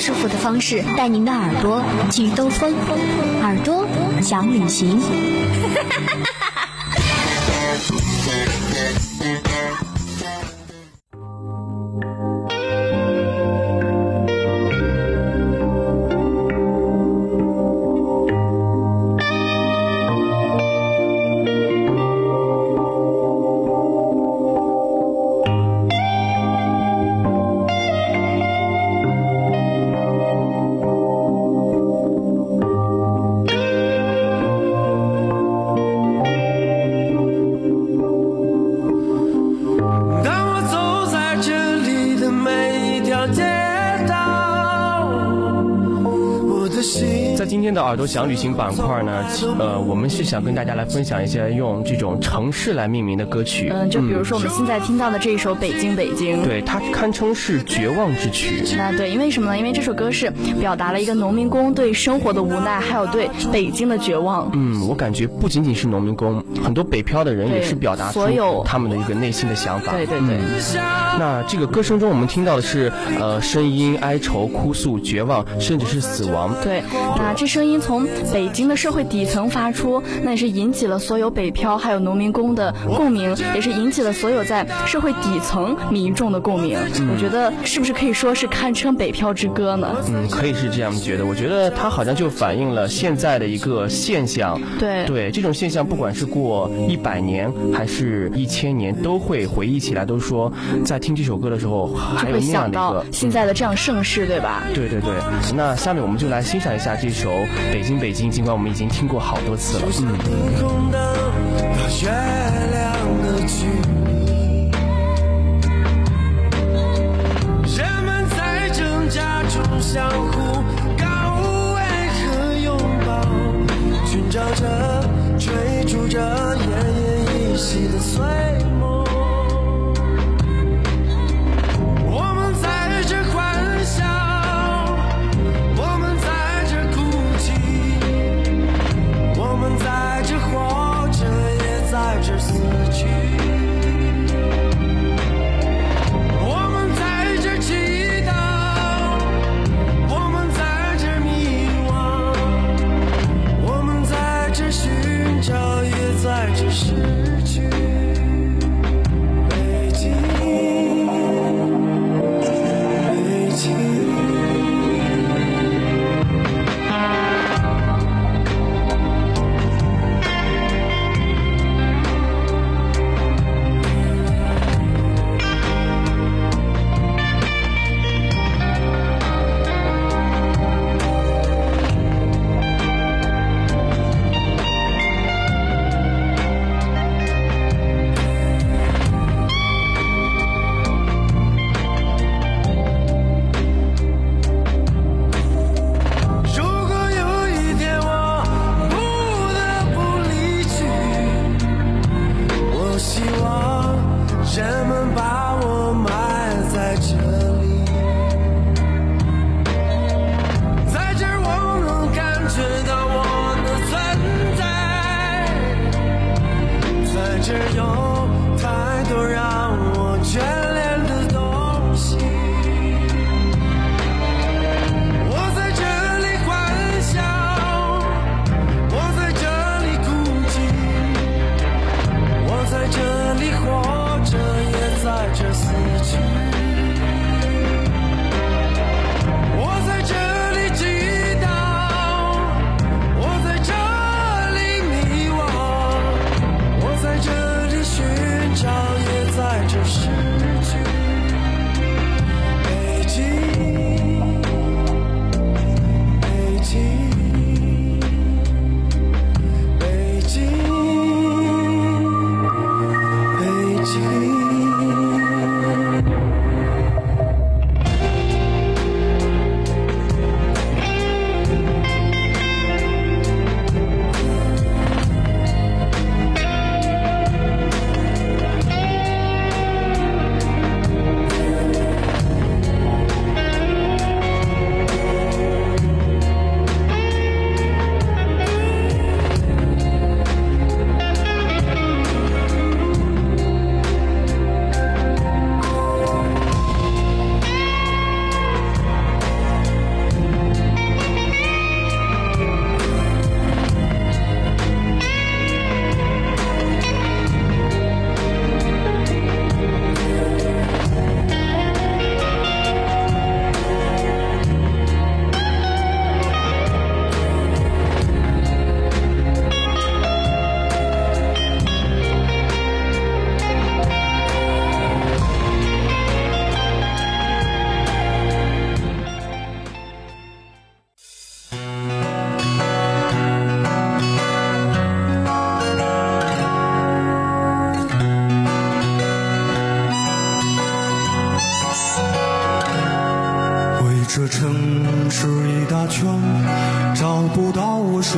舒服的方式带您的耳朵去兜风，耳朵想旅行。耳朵想旅行板块呢，呃，我们是想跟大家来分享一些用这种城市来命名的歌曲。嗯，就比如说我们现在听到的这一首《北京北京》，对，它堪称是绝望之曲。那对，因为什么呢？因为这首歌是表达了一个农民工对生活的无奈，还有对北京的绝望。嗯，我感觉不仅仅是农民工，很多北漂的人也是表达所有他们的一个内心的想法。对对对。那这个歌声中，我们听到的是呃声音、哀愁、哭诉、绝望，甚至是死亡。对，那这声音从北京。的社会底层发出，那也是引起了所有北漂还有农民工的共鸣，也是引起了所有在社会底层民众的共鸣。我觉得是不是可以说是堪称北漂之歌呢？嗯，可以是这样觉得。我觉得它好像就反映了现在的一个现象。对对，这种现象不管是过一百年还是一千年，都会回忆起来，都说在听这首歌的时候，还有那样的一个现在的这样盛世，对吧？对对对。那下面我们就来欣赏一下这首《北京北京》，尽管。我们已经听过好多次了。嗯 Peace. passion.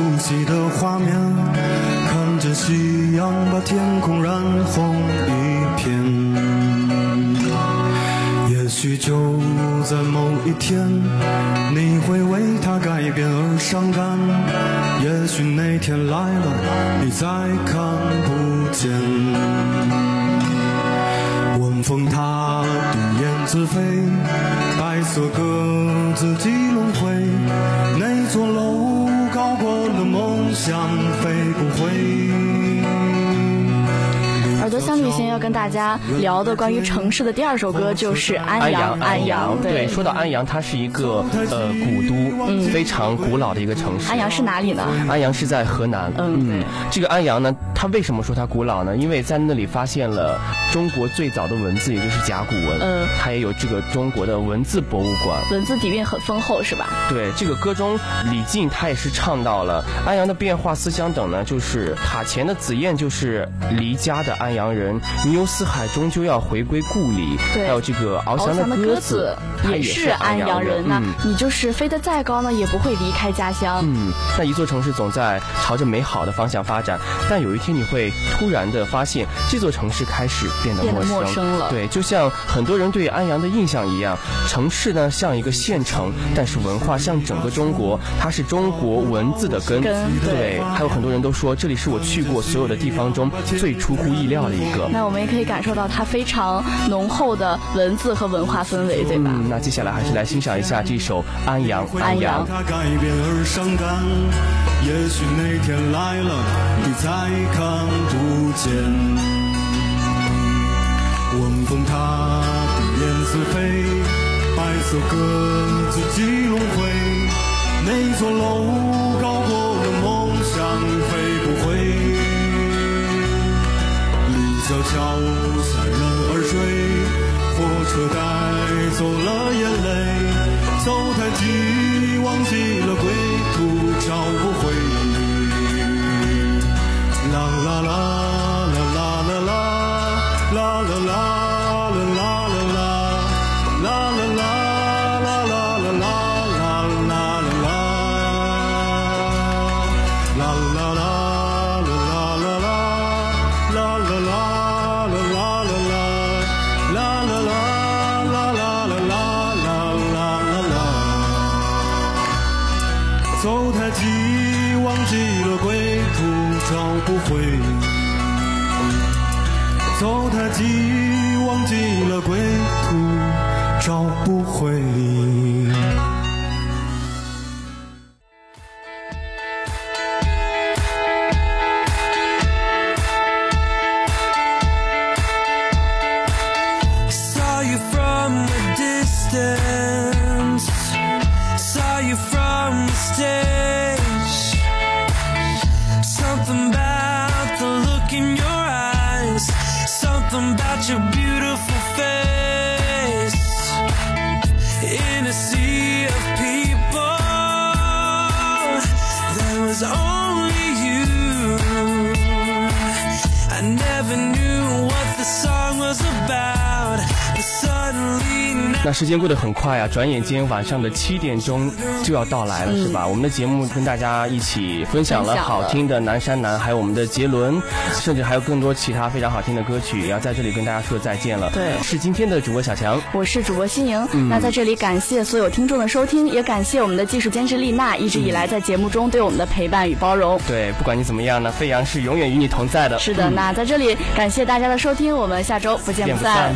熟悉的画面。看见夕阳把天空染红一片。也许就在某一天，你会为它改变而伤感。也许那天来了，你再看不见。风它独雁自飞，白色鸽子想，飞不回。耳朵想旅行要跟大家聊的关于城市的第二首歌就是安阳。安阳，对，说到安阳，它是一个呃古都，嗯，非常古老的一个城市。安阳是哪里呢？安阳是在河南。嗯，这个安阳呢，它为什么说它古老呢？因为在那里发现了中国最早的文字，也就是甲骨文。嗯，它也有这个中国的文字博物馆。文字底蕴很丰厚，是吧？对，这个歌中李靖他也是唱到了安阳的变化思乡等呢，就是塔前的紫燕就是离家的安。阳人，迷游四海，终究要回归故里。对，还有这个翱翔的鸽子，也是安阳人呐。你就是飞得再高呢，也不会离开家乡。嗯，那一座城市总在朝着美好的方向发展，但有一天你会突然的发现，这座城市开始变得陌生了。对，就像很多人对安阳的印象一样，城市呢像一个县城，但是文化像整个中国，它是中国文字的根。对，还有很多人都说，这里是我去过所有的地方中最出乎意料。的一个，那我们也可以感受到它非常浓厚的文字和文化氛围，对吧？那接下来还是来欣赏一下这首《安阳》。安阳。也许那天来了，你再看不见。晚风它燕子飞，白色鸽子几轮回。那座楼高过了梦想，飞小桥散人而睡，火车带走了眼泪，走太急忘记了归途，找不回。啦啦啦 to be. 那时间过得很快啊，转眼间晚上的七点钟就要到来了，是吧？我们的节目跟大家一起分享了好听的《南山南》，还有我们的杰伦，甚至还有更多其他非常好听的歌曲，也要在这里跟大家说再见了。对，是今天的主播小强，我是主播新莹。那在这里感谢所有听众的收听，也感谢我们的技术监制丽娜一直以来在节目中对我们的陪伴与包容。对，不管你怎么样呢，飞扬是永远与你同在的。是的，那在这里感谢大家的收听，我们下周不见不散。